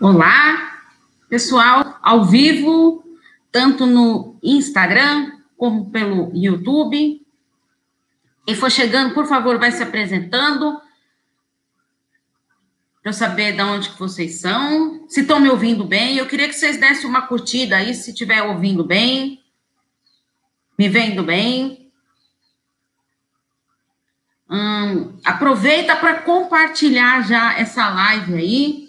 Olá, pessoal, ao vivo, tanto no Instagram como pelo YouTube. Quem for chegando, por favor, vai se apresentando para eu saber de onde que vocês são. Se estão me ouvindo bem, eu queria que vocês dessem uma curtida aí, se estiver ouvindo bem, me vendo bem. Hum, aproveita para compartilhar já essa live aí.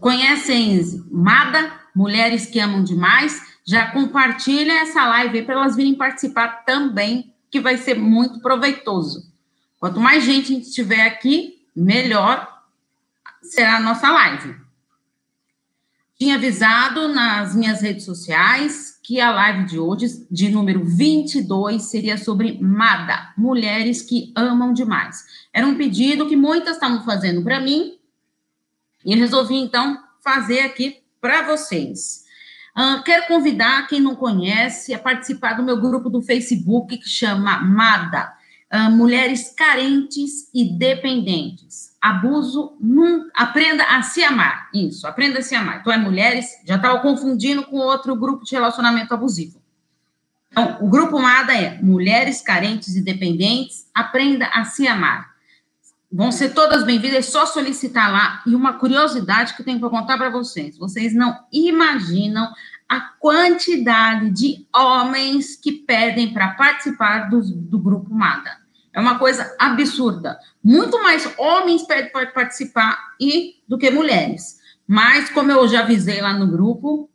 Conhecem Mada, Mulheres que Amam Demais? Já compartilha essa live para elas virem participar também, que vai ser muito proveitoso. Quanto mais gente a gente tiver aqui, melhor será a nossa live. Tinha avisado nas minhas redes sociais que a live de hoje, de número 22, seria sobre MADA, Mulheres que Amam Demais. Era um pedido que muitas estavam fazendo para mim, e eu resolvi, então, fazer aqui para vocês. Uh, quero convidar quem não conhece a participar do meu grupo do Facebook que chama MADA, uh, Mulheres Carentes e Dependentes. Abuso, num, aprenda a se amar. Isso, aprenda a se amar. Então, é mulheres, já estava confundindo com outro grupo de relacionamento abusivo. Então, o grupo MADA é Mulheres Carentes e Dependentes, aprenda a se amar. Vão ser todas bem-vindas, é só solicitar lá. E uma curiosidade que eu tenho para contar para vocês: vocês não imaginam a quantidade de homens que pedem para participar do, do grupo MADA. É uma coisa absurda. Muito mais homens pedem para participar e, do que mulheres. Mas, como eu já avisei lá no grupo,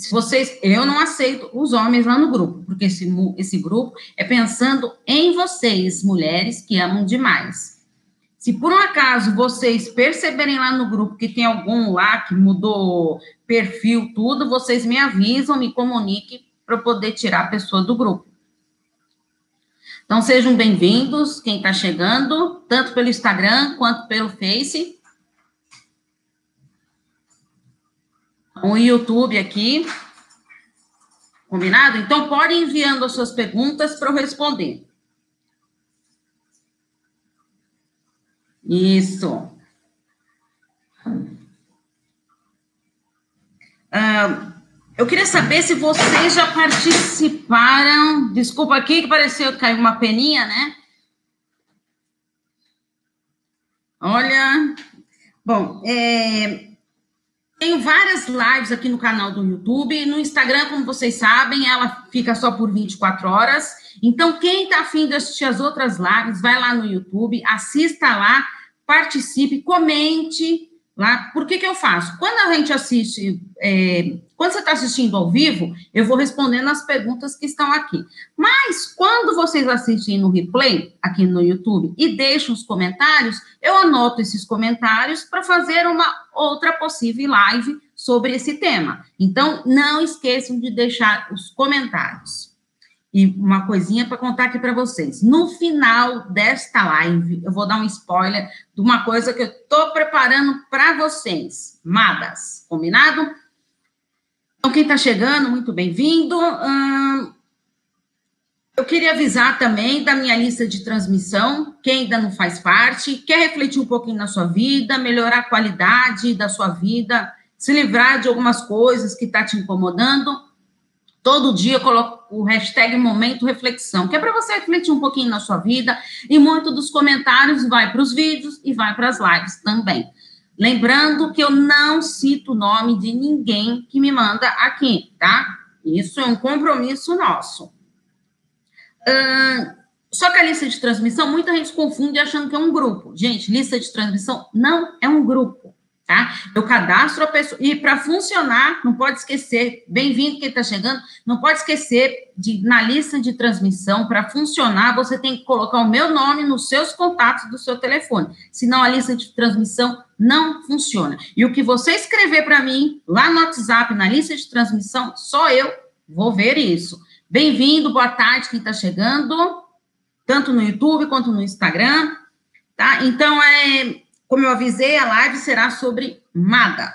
se vocês, eu não aceito os homens lá no grupo, porque esse, esse grupo é pensando em vocês, mulheres que amam demais. Se por um acaso vocês perceberem lá no grupo que tem algum lá que mudou perfil, tudo, vocês me avisam, me comuniquem para poder tirar a pessoa do grupo. Então sejam bem-vindos, quem está chegando, tanto pelo Instagram quanto pelo Face. O YouTube aqui. Combinado? Então, pode ir enviando as suas perguntas para eu responder. Isso. Eu queria saber se vocês já participaram. Desculpa aqui que pareceu que caiu uma peninha, né? Olha. Bom, é, tenho várias lives aqui no canal do YouTube. No Instagram, como vocês sabem, ela fica só por 24 horas. Então, quem está afim de assistir as outras lives, vai lá no YouTube, assista lá, participe, comente Lá, por que, que eu faço? Quando a gente assiste, é, quando você está assistindo ao vivo, eu vou respondendo as perguntas que estão aqui. Mas quando vocês assistem no replay, aqui no YouTube, e deixam os comentários, eu anoto esses comentários para fazer uma outra possível live sobre esse tema. Então, não esqueçam de deixar os comentários. E uma coisinha para contar aqui para vocês. No final desta live, eu vou dar um spoiler de uma coisa que eu estou preparando para vocês. Madas, combinado? Então, quem está chegando, muito bem-vindo. Hum, eu queria avisar também da minha lista de transmissão, quem ainda não faz parte, quer refletir um pouquinho na sua vida, melhorar a qualidade da sua vida, se livrar de algumas coisas que está te incomodando Todo dia eu coloco o hashtag Momento Reflexão, que é para você refletir um pouquinho na sua vida, e muito dos comentários vai para os vídeos e vai para as lives também. Lembrando que eu não cito o nome de ninguém que me manda aqui, tá? Isso é um compromisso nosso. Uh, só que a lista de transmissão, muita gente confunde achando que é um grupo. Gente, lista de transmissão não é um grupo tá? Eu cadastro a pessoa, e para funcionar, não pode esquecer, bem-vindo quem está chegando, não pode esquecer de, na lista de transmissão, para funcionar, você tem que colocar o meu nome nos seus contatos do seu telefone, senão a lista de transmissão não funciona. E o que você escrever para mim, lá no WhatsApp, na lista de transmissão, só eu vou ver isso. Bem-vindo, boa tarde, quem está chegando, tanto no YouTube quanto no Instagram, tá? Então, é como eu avisei, a live será sobre MADA.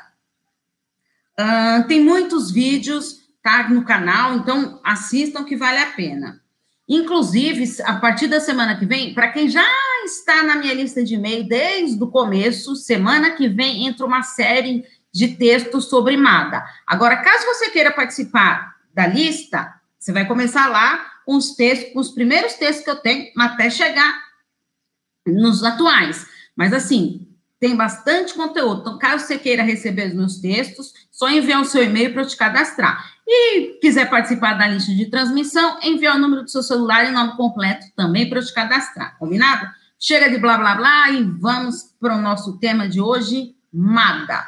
Uh, tem muitos vídeos tá, no canal, então assistam que vale a pena. Inclusive, a partir da semana que vem, para quem já está na minha lista de e-mail desde o começo, semana que vem entra uma série de textos sobre MADA. Agora, caso você queira participar da lista, você vai começar lá com os textos, com os primeiros textos que eu tenho, até chegar nos atuais. Mas assim, tem bastante conteúdo. Então, caso você queira receber os meus textos, só enviar o seu e-mail para eu te cadastrar. E quiser participar da lista de transmissão, enviar o número do seu celular e nome completo também para eu te cadastrar, combinado? Chega de blá blá blá e vamos para o nosso tema de hoje, MADA.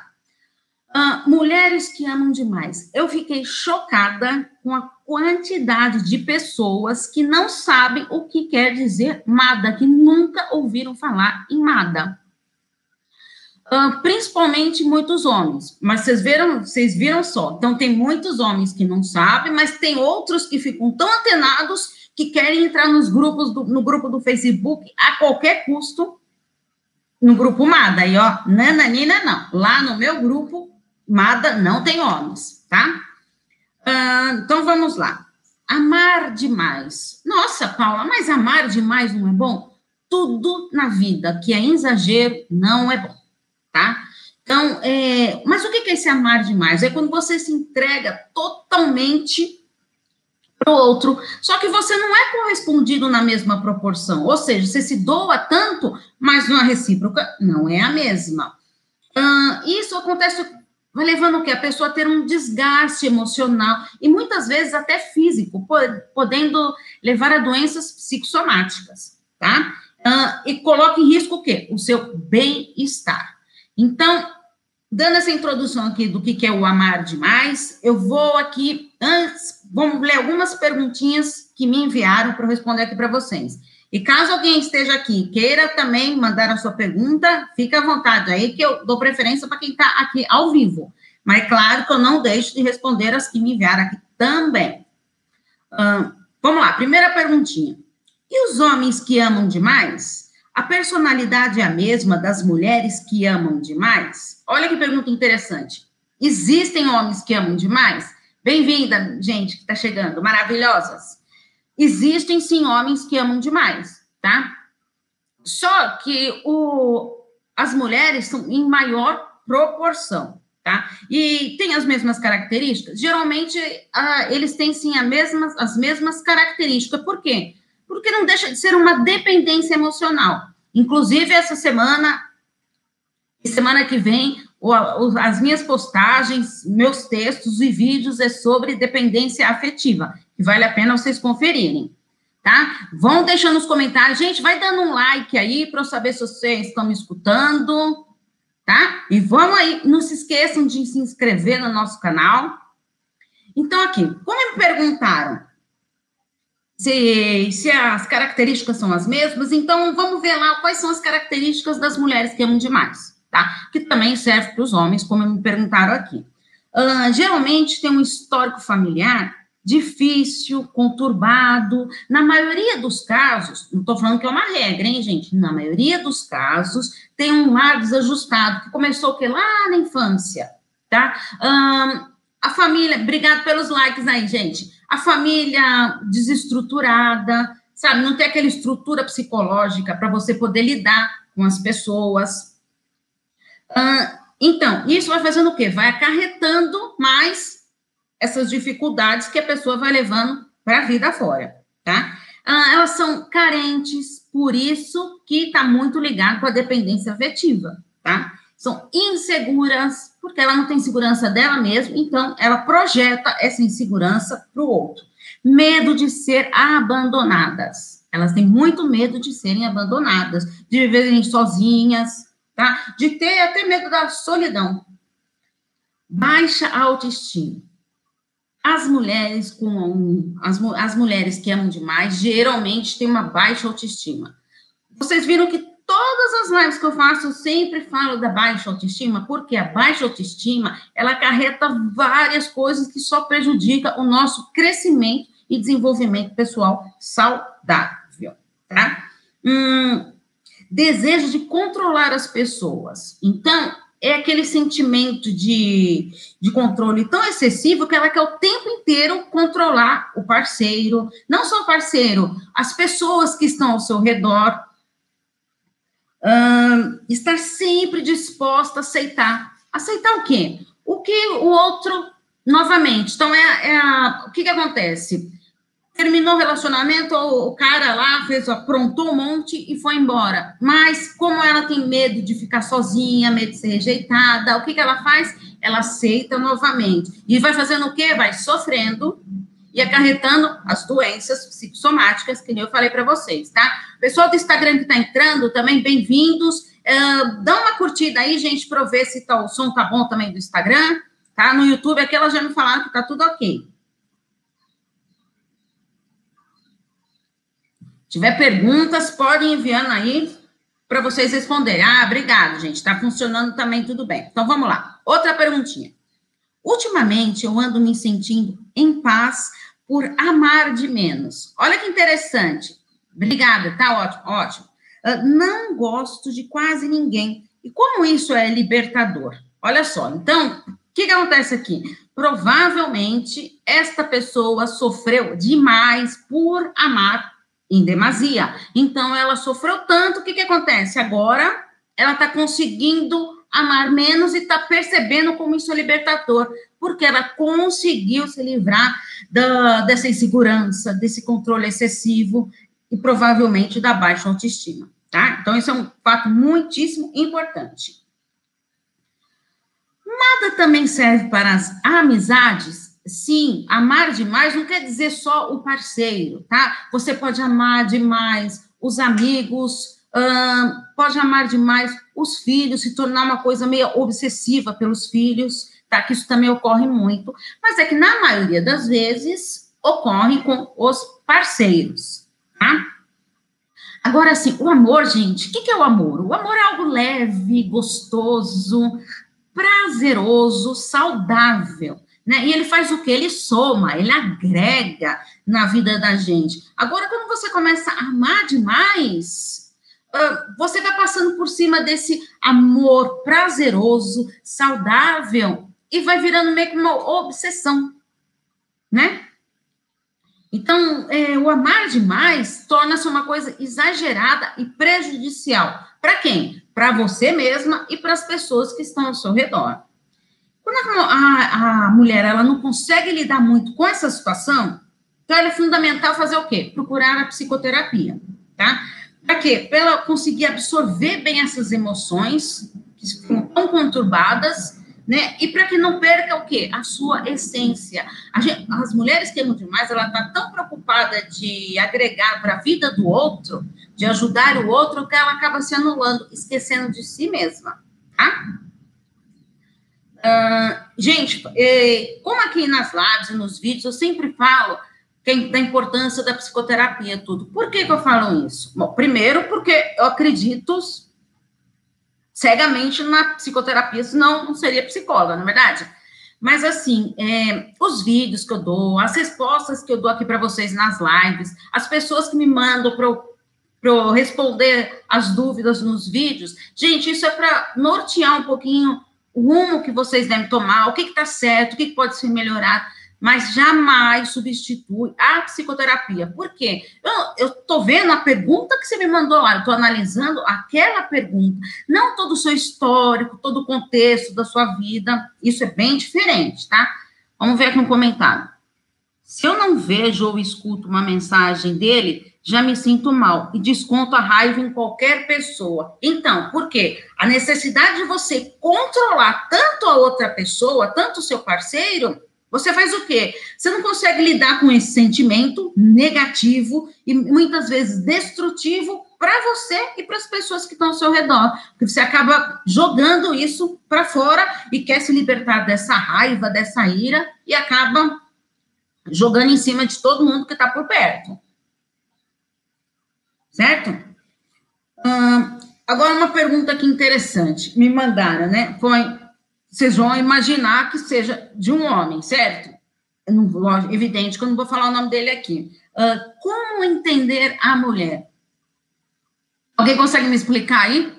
Uh, mulheres que amam demais. Eu fiquei chocada com a quantidade de pessoas que não sabem o que quer dizer MADA, que nunca ouviram falar em MADA. Principalmente muitos homens. Mas vocês viram, vocês viram só. Então tem muitos homens que não sabem, mas tem outros que ficam tão antenados que querem entrar nos grupos do, no grupo do Facebook a qualquer custo no grupo Mada. E ó, nananina não. Lá no meu grupo Mada não tem homens, tá? Uh, então vamos lá. Amar demais. Nossa, Paula, mas amar demais não é bom? Tudo na vida que é exagero não é bom tá? Então, é, mas o que é esse amar demais? É quando você se entrega totalmente para o outro, só que você não é correspondido na mesma proporção. Ou seja, você se doa tanto, mas a recíproca não é a mesma. isso acontece, vai levando o quê? A pessoa a ter um desgaste emocional e muitas vezes até físico, podendo levar a doenças psicossomáticas, tá? e coloca em risco o quê? O seu bem-estar. Então, dando essa introdução aqui do que é o amar demais, eu vou aqui, antes, vamos ler algumas perguntinhas que me enviaram para responder aqui para vocês. E caso alguém esteja aqui queira também mandar a sua pergunta, fica à vontade aí, que eu dou preferência para quem está aqui ao vivo. Mas é claro que eu não deixo de responder as que me enviaram aqui também. vamos lá, primeira perguntinha. E os homens que amam demais? A personalidade é a mesma das mulheres que amam demais? Olha que pergunta interessante. Existem homens que amam demais? Bem-vinda, gente que está chegando, maravilhosas. Existem sim homens que amam demais, tá? Só que o, as mulheres são em maior proporção, tá? E tem as mesmas características? Geralmente, eles têm sim mesmas, as mesmas características. Por quê? porque não deixa de ser uma dependência emocional. Inclusive, essa semana, semana que vem, as minhas postagens, meus textos e vídeos é sobre dependência afetiva, que vale a pena vocês conferirem, tá? Vão deixando nos comentários, gente, vai dando um like aí para eu saber se vocês estão me escutando, tá? E vamos aí, não se esqueçam de se inscrever no nosso canal. Então, aqui, como me perguntaram, se, se as características são as mesmas, então vamos ver lá quais são as características das mulheres que amam demais, tá? Que também serve para os homens, como me perguntaram aqui. Uh, geralmente tem um histórico familiar difícil, conturbado. Na maioria dos casos, não estou falando que é uma regra, hein, gente? Na maioria dos casos, tem um lar desajustado, que começou o quê? Lá na infância, tá? Uh, a família, obrigado pelos likes aí, gente a família desestruturada, sabe? Não tem aquela estrutura psicológica para você poder lidar com as pessoas. Então, isso vai fazendo o quê? Vai acarretando mais essas dificuldades que a pessoa vai levando para a vida fora, tá? Elas são carentes, por isso que está muito ligado com a dependência afetiva, tá? São inseguras, porque ela não tem segurança dela mesma, então ela projeta essa insegurança para o outro. Medo de ser abandonadas. Elas têm muito medo de serem abandonadas, de viverem sozinhas, tá? De ter até medo da solidão. Baixa autoestima. As mulheres com as, as mulheres que amam demais geralmente têm uma baixa autoestima. Vocês viram que todas as lives que eu faço, eu sempre falo da baixa autoestima, porque a baixa autoestima, ela acarreta várias coisas que só prejudica o nosso crescimento e desenvolvimento pessoal saudável, tá? Hum, desejo de controlar as pessoas. Então, é aquele sentimento de, de controle tão excessivo que ela quer o tempo inteiro controlar o parceiro, não só o parceiro, as pessoas que estão ao seu redor, estar sempre disposta a aceitar. Aceitar o quê? O que o outro, novamente, então é, é a, o que, que acontece? terminou o relacionamento, o cara lá fez, aprontou um monte e foi embora. Mas como ela tem medo de ficar sozinha, medo de ser rejeitada, o que, que ela faz? Ela aceita novamente. E vai fazendo o quê? Vai sofrendo e acarretando as doenças psicossomáticas, que nem eu falei para vocês, tá? Pessoal do Instagram que está entrando, também bem-vindos. Uh, dá uma curtida aí, gente, para ver se tá, o som tá bom também do Instagram, tá? No YouTube, aqui elas já me falaram que tá tudo ok. tiver perguntas, podem enviando aí para vocês responderem. Ah, obrigado, gente. Está funcionando também tudo bem. Então vamos lá. Outra perguntinha. Ultimamente eu ando me sentindo em paz por amar de menos. Olha que interessante. Obrigada, tá ótimo, ótimo. Uh, não gosto de quase ninguém. E como isso é libertador? Olha só, então, o que, que acontece aqui? Provavelmente esta pessoa sofreu demais por amar em demasia. Então, ela sofreu tanto, o que, que acontece? Agora, ela está conseguindo amar menos e está percebendo como isso é libertador, porque ela conseguiu se livrar da, dessa insegurança, desse controle excessivo e provavelmente da baixa autoestima, tá? Então, isso é um fato muitíssimo importante. Nada também serve para as amizades Sim, amar demais não quer dizer só o parceiro, tá? Você pode amar demais os amigos, pode amar demais os filhos, se tornar uma coisa meio obsessiva pelos filhos, tá? Que isso também ocorre muito, mas é que na maioria das vezes ocorre com os parceiros, tá? Agora, assim, o amor, gente, o que, que é o amor? O amor é algo leve, gostoso, prazeroso, saudável né? E ele faz o que? Ele soma, ele agrega na vida da gente. Agora, quando você começa a amar demais, você vai passando por cima desse amor prazeroso, saudável, e vai virando meio que uma obsessão, né? Então, é, o amar demais torna-se uma coisa exagerada e prejudicial. Para quem? Para você mesma e para as pessoas que estão ao seu redor. Quando a, a, a, mulher ela não consegue lidar muito com essa situação, então é fundamental fazer o quê? Procurar a psicoterapia, tá? Para quê? Para ela conseguir absorver bem essas emoções que ficam tão conturbadas, né? E para que não perca o quê? A sua essência. A gente, as mulheres que amam demais, ela está tão preocupada de agregar para a vida do outro, de ajudar o outro, que ela acaba se anulando, esquecendo de si mesma, tá? Uh, gente, eh, como aqui nas lives e nos vídeos, eu sempre falo da importância da psicoterapia, tudo. Por que, que eu falo isso? Bom, primeiro, porque eu acredito cegamente na psicoterapia, senão não seria psicóloga, na é verdade. Mas, assim, é, os vídeos que eu dou, as respostas que eu dou aqui para vocês nas lives, as pessoas que me mandam para eu responder as dúvidas nos vídeos, gente, isso é para nortear um pouquinho o rumo que vocês devem tomar, o que está certo, o que, que pode ser melhorado, mas jamais substitui a psicoterapia. Por quê? Eu estou vendo a pergunta que você me mandou lá, eu estou analisando aquela pergunta, não todo o seu histórico, todo o contexto da sua vida, isso é bem diferente, tá? Vamos ver aqui um comentário. Se eu não vejo ou escuto uma mensagem dele, já me sinto mal e desconto a raiva em qualquer pessoa. Então, por quê? A necessidade de você controlar tanto a outra pessoa, tanto o seu parceiro, você faz o quê? Você não consegue lidar com esse sentimento negativo e muitas vezes destrutivo para você e para as pessoas que estão ao seu redor, porque você acaba jogando isso para fora e quer se libertar dessa raiva, dessa ira e acaba jogando em cima de todo mundo que está por perto certo? Hum, agora, uma pergunta aqui interessante, me mandaram, né? Foi, vocês vão imaginar que seja de um homem, certo? Não, evidente que eu não vou falar o nome dele aqui. Uh, como entender a mulher? Alguém consegue me explicar aí?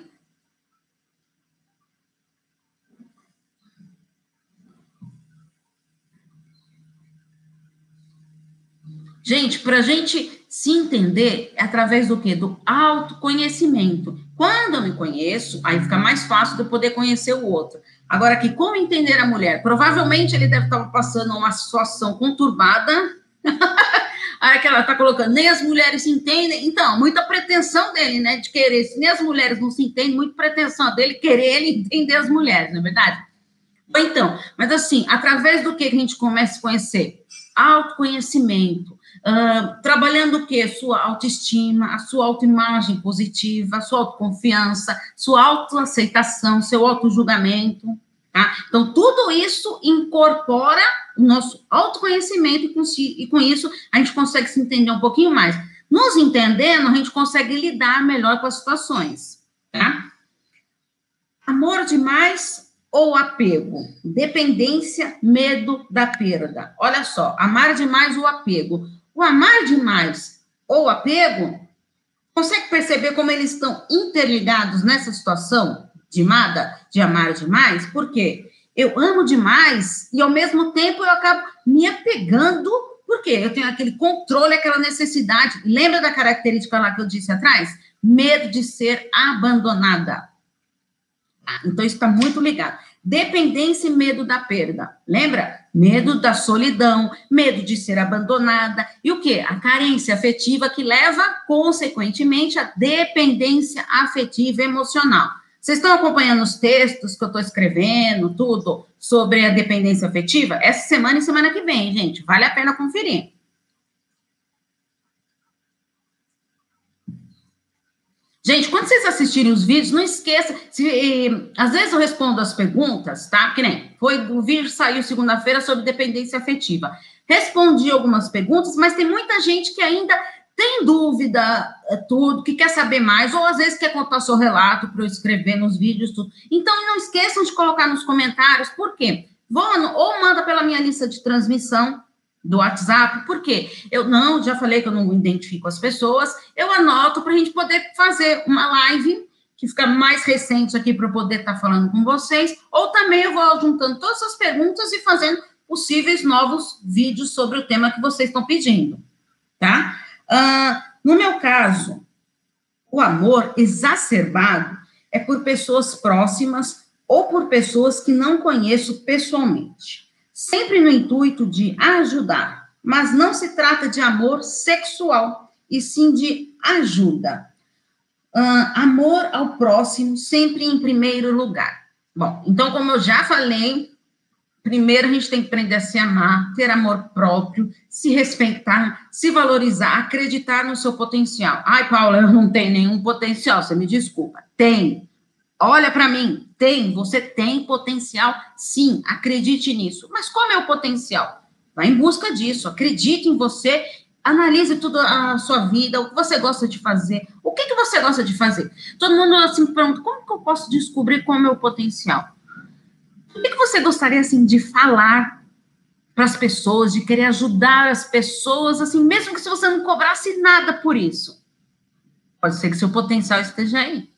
Gente, para a gente se entender é através do que? Do autoconhecimento. Quando eu me conheço, aí fica mais fácil de eu poder conhecer o outro. Agora, aqui, como entender a mulher? Provavelmente ele deve estar passando uma situação conturbada. aí que ela está colocando, nem as mulheres se entendem. Então, muita pretensão dele, né? De querer. Se nem as mulheres não se entendem, muita pretensão dele querer ele entender as mulheres, não é verdade? Então, mas assim, através do que a gente começa a conhecer? Autoconhecimento Uh, trabalhando o quê? Sua autoestima, a sua autoimagem positiva, a sua autoconfiança, sua autoaceitação, seu autojulgamento, tá? Então, tudo isso incorpora o nosso autoconhecimento e com, isso a gente consegue se entender um pouquinho mais. Nos entendendo, a gente consegue lidar melhor com as situações, tá? Amor demais ou apego? Dependência, medo da perda. Olha só, amar demais ou apego o amar demais ou apego, consegue perceber como eles estão interligados nessa situação de amada, de amar demais? Por quê? Eu amo demais e ao mesmo tempo eu acabo me apegando, porque eu tenho aquele controle, aquela necessidade. Lembra da característica lá que eu disse atrás? Medo de ser abandonada. Ah, então, isso está muito ligado. Dependência e medo da perda. Lembra? Medo da solidão, medo de ser abandonada. E o que? A carência afetiva que leva, consequentemente, à dependência afetiva emocional. Vocês estão acompanhando os textos que eu estou escrevendo, tudo sobre a dependência afetiva? Essa semana e semana que vem, gente. Vale a pena conferir. Gente, quando vocês assistirem os vídeos, não esqueça. Se, às vezes eu respondo as perguntas, tá? Que nem foi o vídeo saiu segunda-feira sobre dependência afetiva. Respondi algumas perguntas, mas tem muita gente que ainda tem dúvida, é, tudo, que quer saber mais, ou às vezes quer contar seu relato para eu escrever nos vídeos, tudo. Então, não esqueçam de colocar nos comentários, por quê? Vou, ou manda pela minha lista de transmissão, do WhatsApp, por quê? Eu não, já falei que eu não identifico as pessoas, eu anoto para a gente poder fazer uma live que fica mais recente aqui para eu poder estar tá falando com vocês, ou também eu vou juntando todas as perguntas e fazendo possíveis novos vídeos sobre o tema que vocês estão pedindo, tá? Uh, no meu caso, o amor exacerbado é por pessoas próximas ou por pessoas que não conheço pessoalmente sempre no intuito de ajudar, mas não se trata de amor sexual, e sim de ajuda. Uh, amor ao próximo, sempre em primeiro lugar. Bom, então, como eu já falei, primeiro a gente tem que aprender a se amar, ter amor próprio, se respeitar, se valorizar, acreditar no seu potencial. Ai, Paula, eu não tenho nenhum potencial, você me desculpa. Tem. Olha para mim, tem, você tem potencial, sim, acredite nisso. Mas qual é o potencial? Vá em busca disso, acredite em você, analise tudo a sua vida, o que você gosta de fazer, o que, que você gosta de fazer. Todo mundo assim pergunta, como que eu posso descobrir qual é o meu potencial? O que, que você gostaria assim de falar para as pessoas, de querer ajudar as pessoas, assim, mesmo que se você não cobrasse nada por isso? Pode ser que seu potencial esteja aí.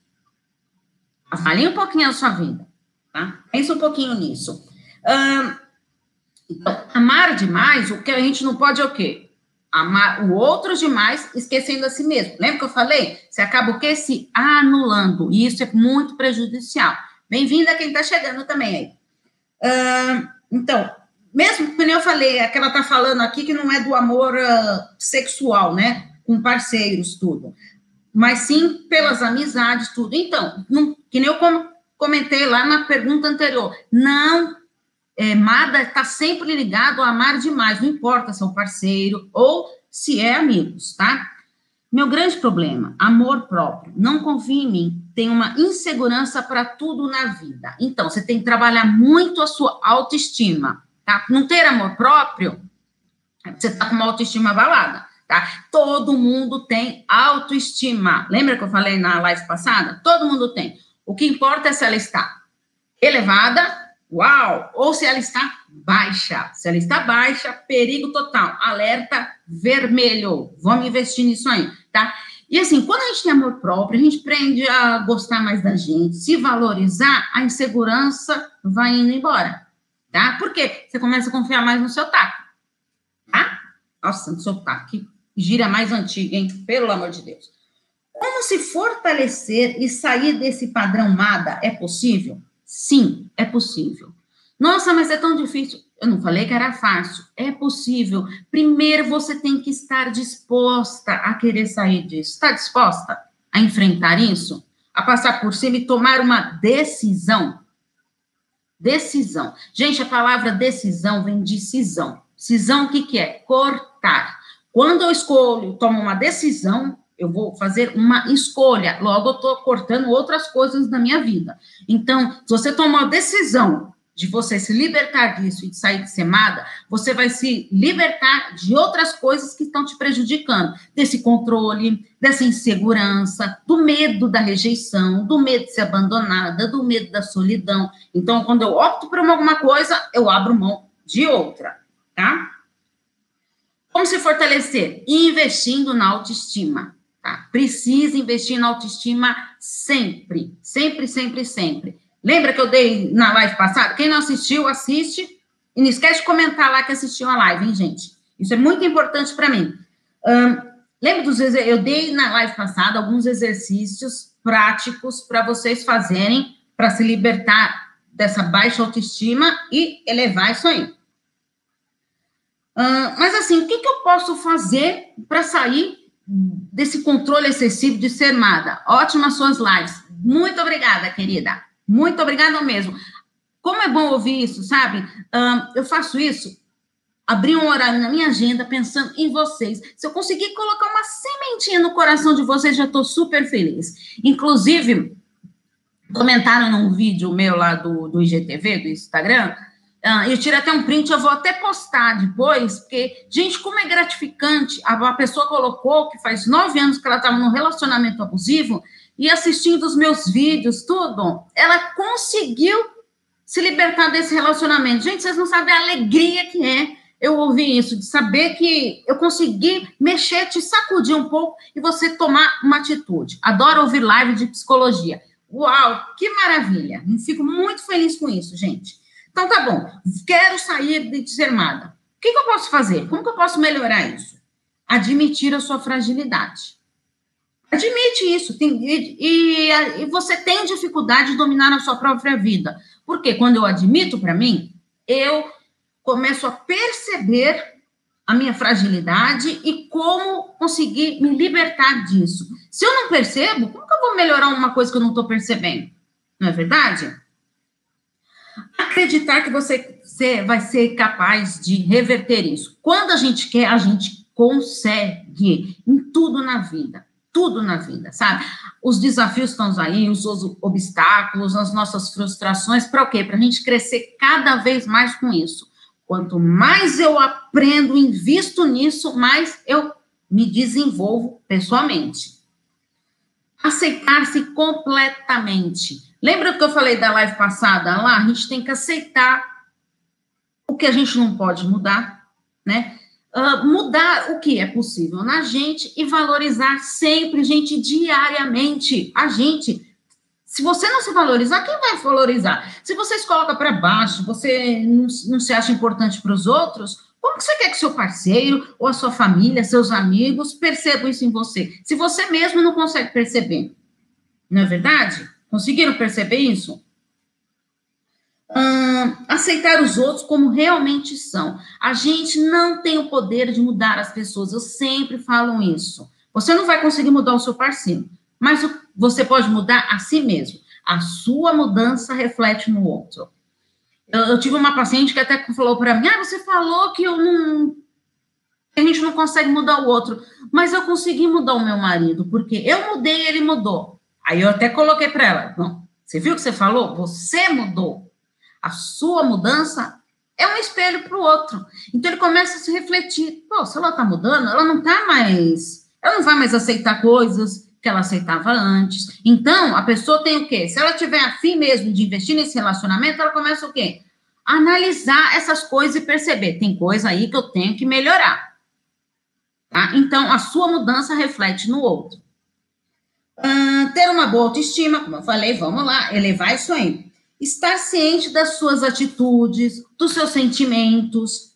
Avalie um pouquinho a sua vida, tá? Pense um pouquinho nisso. então, amar demais, o que a gente não pode é o quê? Amar o outro demais, esquecendo a si mesmo. Lembra que eu falei? Você acaba o quê? Se anulando. E isso é muito prejudicial. Bem-vinda quem está chegando também aí. então, mesmo que eu falei, é que ela está falando aqui que não é do amor uh, sexual, né? Com parceiros, tudo mas sim pelas amizades, tudo. Então, não, que nem eu comentei lá na pergunta anterior, não, é, Mada está sempre ligado a amar demais, não importa se é o parceiro ou se é amigos, tá? Meu grande problema, amor próprio. Não confie em mim, tem uma insegurança para tudo na vida. Então, você tem que trabalhar muito a sua autoestima, tá? Não ter amor próprio, você está com uma autoestima abalada tá? Todo mundo tem autoestima. Lembra que eu falei na live passada? Todo mundo tem. O que importa é se ela está elevada, uau, ou se ela está baixa. Se ela está baixa, perigo total, alerta vermelho. Vamos investir nisso aí, tá? E assim, quando a gente tem amor próprio, a gente aprende a gostar mais da gente, se valorizar, a insegurança vai indo embora, tá? Por quê? Você começa a confiar mais no seu taco, tá? Nossa, sotaque. Gira mais antiga, hein? Pelo amor de Deus. Como se fortalecer e sair desse padrão MADA é possível? Sim, é possível. Nossa, mas é tão difícil. Eu não falei que era fácil. É possível. Primeiro você tem que estar disposta a querer sair disso. Está disposta a enfrentar isso? A passar por cima e tomar uma decisão? Decisão. Gente, a palavra decisão vem de cisão. Cisão, o que, que é? Cortar. Quando eu escolho, tomo uma decisão, eu vou fazer uma escolha, logo eu estou cortando outras coisas na minha vida. Então, se você tomar uma decisão de você se libertar disso e de sair de semada, você vai se libertar de outras coisas que estão te prejudicando, desse controle, dessa insegurança, do medo da rejeição, do medo de ser abandonada, do medo da solidão. Então, quando eu opto por alguma coisa, eu abro mão de outra, tá? Como se fortalecer? Investindo na autoestima. Tá? Precisa investir na autoestima sempre, sempre, sempre, sempre. Lembra que eu dei na live passada? Quem não assistiu, assiste. E não esquece de comentar lá que assistiu a live, hein, gente? Isso é muito importante para mim. Um, lembra dos eu dei na live passada alguns exercícios práticos para vocês fazerem para se libertar dessa baixa autoestima e elevar isso aí. Uh, mas assim, o que, que eu posso fazer para sair desse controle excessivo de ser amada. Ótimas suas lives. Muito obrigada, querida. Muito obrigada mesmo. Como é bom ouvir isso, sabe? Um, eu faço isso, abri um horário na minha agenda pensando em vocês. Se eu conseguir colocar uma sementinha no coração de vocês, já estou super feliz. Inclusive, comentaram num vídeo meu lá do, do IGTV, do Instagram, Uh, eu tirei até um print, eu vou até postar depois, porque, gente, como é gratificante. A, a pessoa colocou que faz nove anos que ela estava num relacionamento abusivo e assistindo os meus vídeos, tudo, ela conseguiu se libertar desse relacionamento. Gente, vocês não sabem a alegria que é eu ouvir isso, de saber que eu consegui mexer, te sacudir um pouco e você tomar uma atitude. Adoro ouvir live de psicologia. Uau, que maravilha! Fico muito feliz com isso, gente. Então, tá bom, quero sair de desarmada. O que, que eu posso fazer? Como que eu posso melhorar isso? Admitir a sua fragilidade. Admite isso. Tem, e, e, e, você tem dificuldade de dominar a sua própria vida. Porque quando eu admito para mim, eu começo a perceber a minha fragilidade e como conseguir me libertar disso. Se eu não percebo, como que eu vou melhorar uma coisa que eu não estou percebendo? Não é verdade? Acreditar que você, vai ser capaz de reverter isso. Quando a gente quer, a gente consegue em tudo na vida. Tudo na vida, sabe? Os desafios estão aí, os, os obstáculos, as nossas frustrações, para o quê? Para a gente crescer cada vez mais com isso. Quanto mais eu aprendo, invisto nisso, mais eu me desenvolvo pessoalmente. Aceitar-se completamente Lembra que eu falei da live passada lá? A gente tem que aceitar o que a gente não pode mudar, né? Uh, mudar o que é possível na gente e valorizar sempre, gente, diariamente. A gente. Se você não se valorizar, quem vai valorizar? Se você se coloca para baixo, você não, não se acha importante para os outros, como que você quer que seu parceiro ou a sua família, seus amigos percebam isso em você? Se você mesmo não consegue perceber, não é verdade? Conseguiram perceber isso? Hum, aceitar os outros como realmente são. A gente não tem o poder de mudar as pessoas. Eu sempre falo isso. Você não vai conseguir mudar o seu parceiro, mas você pode mudar a si mesmo. A sua mudança reflete no outro. Eu, eu tive uma paciente que até falou para mim: Ah, você falou que eu não. A gente não consegue mudar o outro, mas eu consegui mudar o meu marido, porque eu mudei e ele mudou. Aí eu até coloquei para ela: não, você viu o que você falou? Você mudou. A sua mudança é um espelho para o outro. Então ele começa a se refletir: pô, se ela está mudando, ela não está mais. Ela não vai mais aceitar coisas que ela aceitava antes. Então, a pessoa tem o quê? Se ela tiver afim mesmo de investir nesse relacionamento, ela começa o quê? Analisar essas coisas e perceber: tem coisa aí que eu tenho que melhorar. Tá? Então, a sua mudança reflete no outro. Uh, ter uma boa autoestima, como eu falei, vamos lá, elevar isso aí. Estar ciente das suas atitudes, dos seus sentimentos.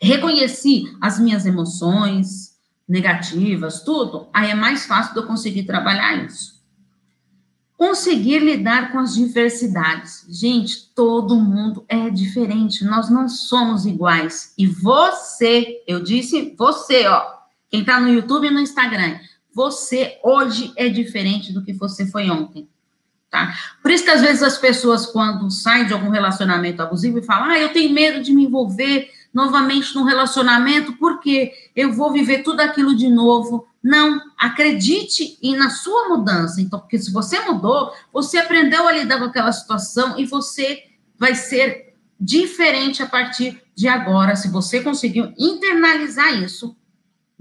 reconheci as minhas emoções negativas, tudo, aí é mais fácil de eu conseguir trabalhar isso. Conseguir lidar com as diversidades. Gente, todo mundo é diferente, nós não somos iguais. E você, eu disse você, ó, quem tá no YouTube e no Instagram, você hoje é diferente do que você foi ontem. Tá? Por isso que às vezes as pessoas, quando saem de algum relacionamento abusivo e falam, ah, eu tenho medo de me envolver novamente num relacionamento, porque eu vou viver tudo aquilo de novo. Não, acredite e na sua mudança. Então, porque se você mudou, você aprendeu a lidar com aquela situação e você vai ser diferente a partir de agora, se você conseguiu internalizar isso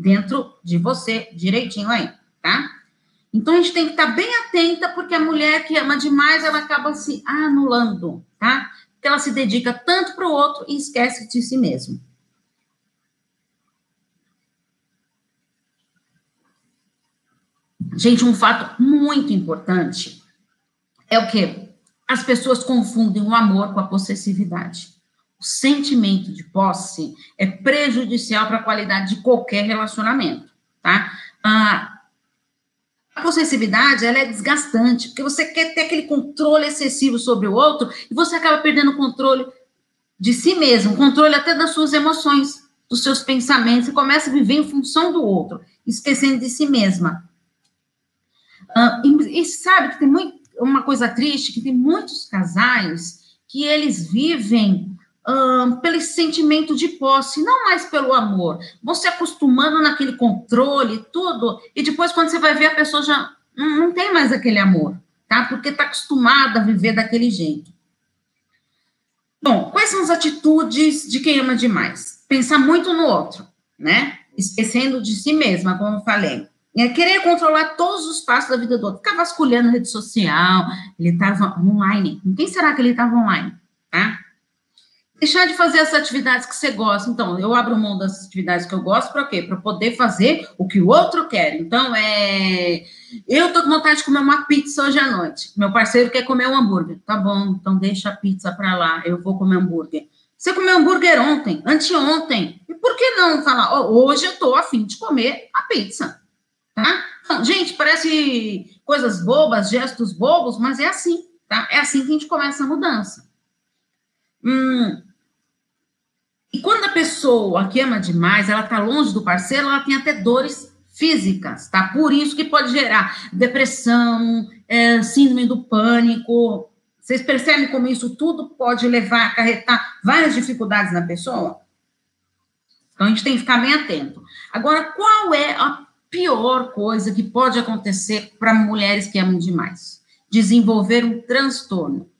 dentro de você direitinho aí, tá? Então, a gente tem que estar bem atenta, porque a mulher que ama demais, ela acaba se anulando, tá? Porque ela se dedica tanto para o outro e esquece de si mesmo. Gente, um fato muito importante é o que as pessoas confundem o amor com a possessividade. O sentimento de posse é prejudicial para a qualidade de qualquer relacionamento, tá? Ah, a possessividade, ela é desgastante, porque você quer ter aquele controle excessivo sobre o outro e você acaba perdendo o controle de si mesmo, controle até das suas emoções, dos seus pensamentos, e começa a viver em função do outro, esquecendo de si mesma. Uh, e, e, sabe que tem muito, uma coisa triste, que tem muitos casais que eles vivem pelo sentimento de posse, não mais pelo amor. Você acostumando naquele controle, tudo, e depois, quando você vai ver, a pessoa já não, tem mais aquele amor, tá? Porque está acostumada a viver daquele jeito. Bom, quais são as atitudes de quem ama demais? Pensar muito no outro, né? Esquecendo de si mesma, como eu falei. É querer controlar todos os passos da vida do outro. Ficar vasculhando rede social, ele estava online. Quem será que ele estava online? Tá? Deixar de fazer as atividades que você gosta. Então, eu abro mão das atividades que eu gosto para quê? Para poder fazer o que o outro quer. Então, é. Eu tô com vontade de comer uma pizza hoje à noite. Meu parceiro quer comer um hambúrguer. Tá bom, então deixa a pizza para lá. Eu vou comer hambúrguer. Você comeu hambúrguer ontem, anteontem. E por que não falar, oh, hoje eu tô afim de comer a pizza? Tá? Então, gente, parece coisas bobas, gestos bobos, mas é assim, tá? É assim que a gente começa a mudança. Hum, e quando a pessoa que ama demais, ela está longe do parceiro, ela tem até dores físicas, tá? Por isso que pode gerar depressão, é, síndrome do pânico. Vocês percebem como isso tudo pode levar a acarretar várias dificuldades na pessoa? Então a gente tem que ficar bem atento. Agora, qual é a pior coisa que pode acontecer para mulheres que amam demais? Desenvolver um transtorno.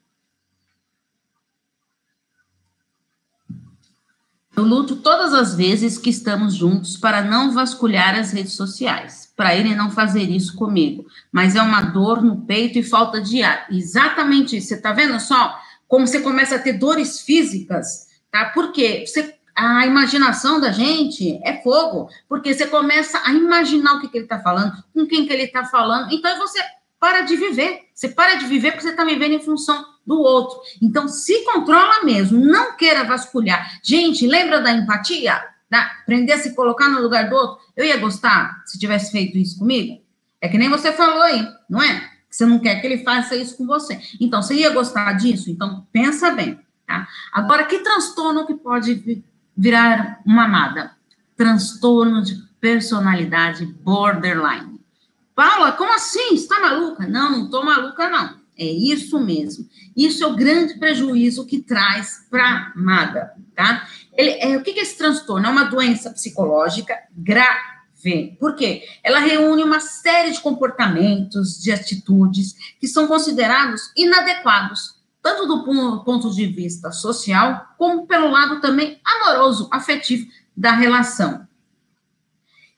Eu luto todas as vezes que estamos juntos para não vasculhar as redes sociais, para ele não fazer isso comigo. Mas é uma dor no peito e falta de ar. Exatamente isso. Você está vendo só como você começa a ter dores físicas, tá? Porque você, a imaginação da gente é fogo, porque você começa a imaginar o que, que ele está falando, com quem que ele está falando. Então você para de viver. Você para de viver porque você está vivendo em função do outro. Então, se controla mesmo, não queira vasculhar. Gente, lembra da empatia? Da, aprender a se colocar no lugar do outro? Eu ia gostar se tivesse feito isso comigo? É que nem você falou aí, não é? Você não quer que ele faça isso com você. Então, você ia gostar disso? Então, pensa bem, tá? Agora, que transtorno que pode virar uma amada? Transtorno de personalidade borderline. Paula, como assim? Está maluca? Não, não estou maluca, não. É isso mesmo. Isso é o grande prejuízo que traz para a amada, tá? Ele, é, o que é esse transtorno? É uma doença psicológica grave. Por quê? Ela reúne uma série de comportamentos, de atitudes que são considerados inadequados, tanto do ponto de vista social, como pelo lado também amoroso, afetivo da relação.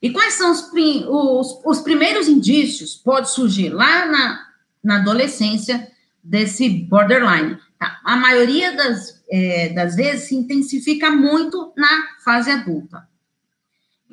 E quais são os, os, os primeiros indícios? Pode surgir lá na, na adolescência desse borderline. Tá? A maioria das, é, das vezes se intensifica muito na fase adulta.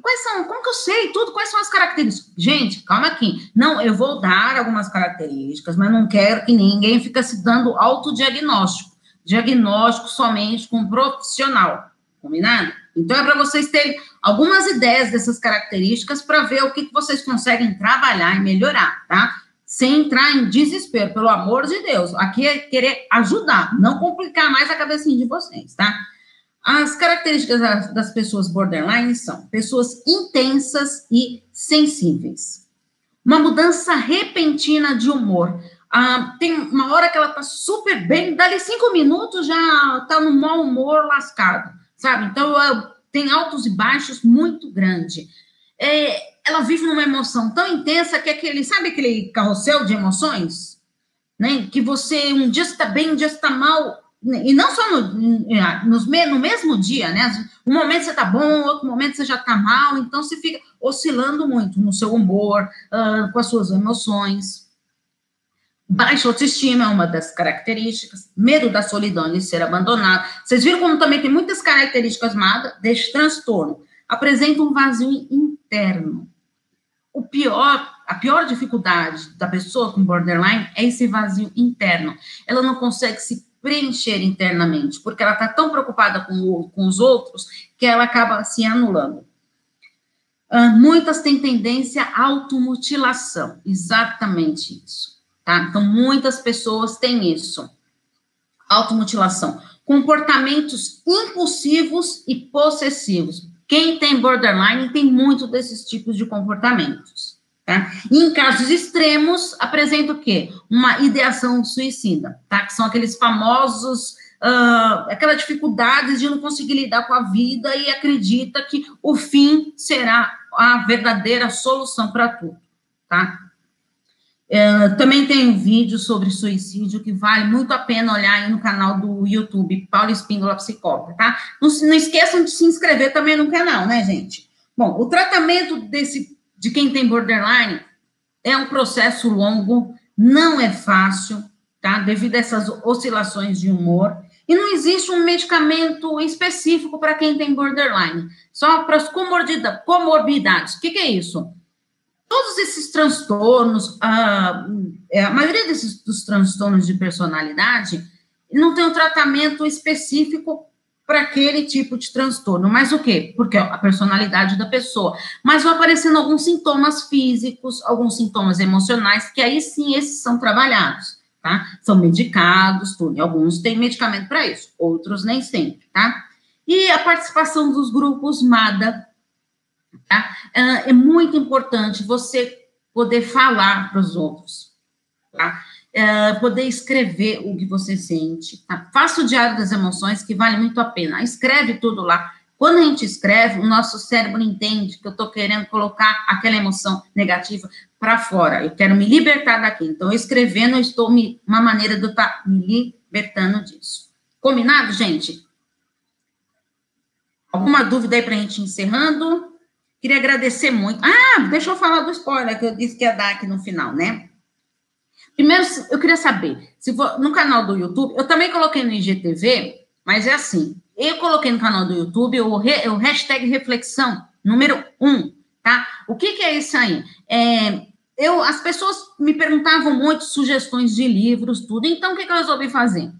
Quais são? Como que eu sei tudo? Quais são as características? Gente, calma aqui. Não, eu vou dar algumas características, mas não quero que ninguém fique se dando autodiagnóstico. Diagnóstico somente com um profissional, Combinado? Então, é para vocês terem algumas ideias dessas características para ver o que, que vocês conseguem trabalhar e melhorar, tá? Sem entrar em desespero, pelo amor de Deus. Aqui é querer ajudar, não complicar mais a cabecinha de vocês, tá? As características das, pessoas borderline são pessoas intensas e sensíveis. Uma mudança repentina de humor. Ah, tem uma hora que ela tá super bem, dali cinco minutos já tá no mau humor lascado, sabe? Então, tem altos e baixos muito grande. É, ela vive numa emoção tão intensa que aquele, sabe aquele carrossel de emoções? Né? Que você um dia está bem, um dia está mal, e não só no, no mesmo dia, né? Um momento você está bom, outro momento você já está mal, então você fica oscilando muito no seu humor, uh, com as suas emoções. Baixa autoestima é uma das características, medo da solidão de ser abandonado. Vocês viram como também tem muitas características deste transtorno. Apresenta um vazio interno. O pior, a pior dificuldade da pessoa com borderline é esse vazio interno. Ela não consegue se preencher internamente, porque ela está tão preocupada com, com os outros que ela acaba se anulando. Uh, muitas têm tendência à automutilação, exatamente isso. Tá? Então, muitas pessoas têm isso. Automutilação. Comportamentos impulsivos e possessivos. Quem tem borderline tem muito desses tipos de comportamentos. Tá? E em casos extremos, apresenta o quê? Uma ideação suicida, tá? Que são aqueles famosos, uh, aquela dificuldade de não conseguir lidar com a vida e acredita que o fim será a verdadeira solução para tudo, tá? É, também tem um vídeo sobre suicídio que vale muito a pena olhar aí no canal do YouTube, Paulo Espíndola Psicóloga, tá? Não, não esqueçam de se inscrever também no canal, né, gente? Bom, o tratamento desse, de quem tem borderline é um processo longo, não é fácil, tá? Devido a essas oscilações de humor. E não existe um medicamento específico para quem tem borderline, só para as comorbidades. O que, que é isso? Todos esses transtornos, a, é, a maioria desses dos transtornos de personalidade não tem um tratamento específico para aquele tipo de transtorno. Mas o quê? Porque a personalidade da pessoa. Mas vão aparecendo alguns sintomas físicos, alguns sintomas emocionais, que aí sim esses são trabalhados, tá? São medicados, tudo. Alguns têm medicamento para isso, outros nem sempre, tá? E a participação dos grupos MADA, Tá? Ah, é muito importante você poder falar para os outros, tá? É, poder escrever o que você sente. Tá? Faça o diário das emoções, que vale muito a pena. Escreve tudo lá. Quando a gente escreve, o nosso cérebro entende que eu estou querendo colocar aquela emoção negativa para fora. Eu quero me libertar daqui. Então, escrevendo, eu estou me, uma maneira de eu estar tá me libertando disso. Combinado, gente? Alguma dúvida aí para a gente encerrando? Queria agradecer muito. Ah, deixa eu falar do spoiler que eu disse que ia dar aqui no final, né? Primeiro, eu queria saber, se for, no canal do YouTube, eu também coloquei no IGTV, mas é assim, eu coloquei no canal do YouTube o, re, o hashtag reflexão número um, tá? O que, que é isso aí? É, eu, as pessoas me perguntavam muito sugestões de livros, tudo, então o que, que eu resolvi fazer?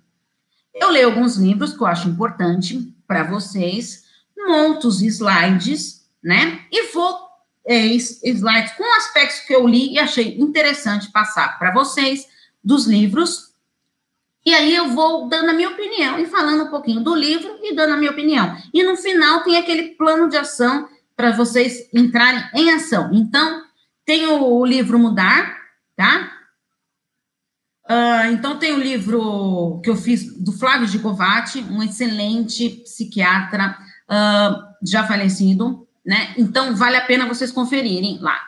Eu leio alguns livros que eu acho importante para vocês, monto os slides né? E vou é, slides com aspectos que eu li e achei interessante passar para vocês dos livros. E aí eu vou dando a minha opinião e falando um pouquinho do livro e dando a minha opinião. E no final tem aquele plano de ação para vocês entrarem em ação. Então, tem o, livro Mudar, tá? Uh, então, tem o livro que eu fiz do Flávio Gicovati, um excelente psiquiatra uh, já falecido, né? Então, vale a pena vocês conferirem lá.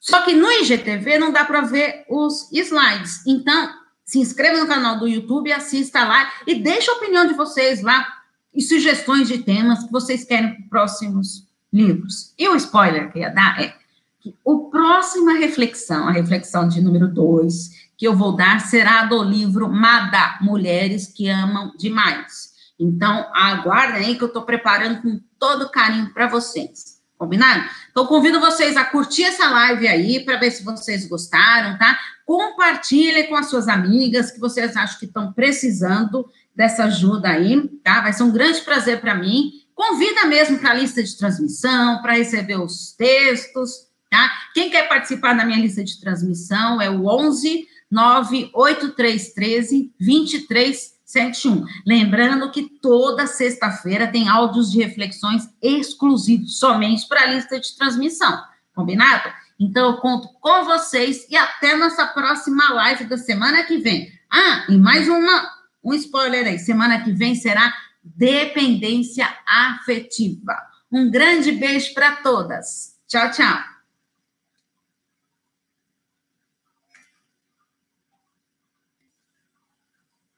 Só que no IGTV não dá para ver os slides. Então, se inscreva no canal do YouTube, assista lá e deixe a opinião de vocês lá e sugestões de temas que vocês querem para próximos livros. E o spoiler que ia dar é que o próxima reflexão, a reflexão de número 2, que eu vou dar será do livro Mada, Mulheres que Amam Demais. Então, aguardem aí que eu estou preparando com todo carinho para vocês. Combinado? Então, convido vocês a curtir essa live aí para ver se vocês gostaram, tá? Compartilhem com as suas amigas que vocês acham que estão precisando dessa ajuda aí, tá? Vai ser um grande prazer para mim convida mesmo para a lista de transmissão, para receber os textos, tá? Quem quer participar da minha lista de transmissão é o 11 98313 2371. Lembrando que toda sexta-feira tem áudios de reflexões exclusivos, somente para a lista de transmissão. Combinado? Então, eu conto com vocês e até nossa próxima live da semana que vem. Ah, e mais uma, um spoiler aí. Semana que vem será dependência afetiva. Um grande beijo para todas. Tchau, tchau.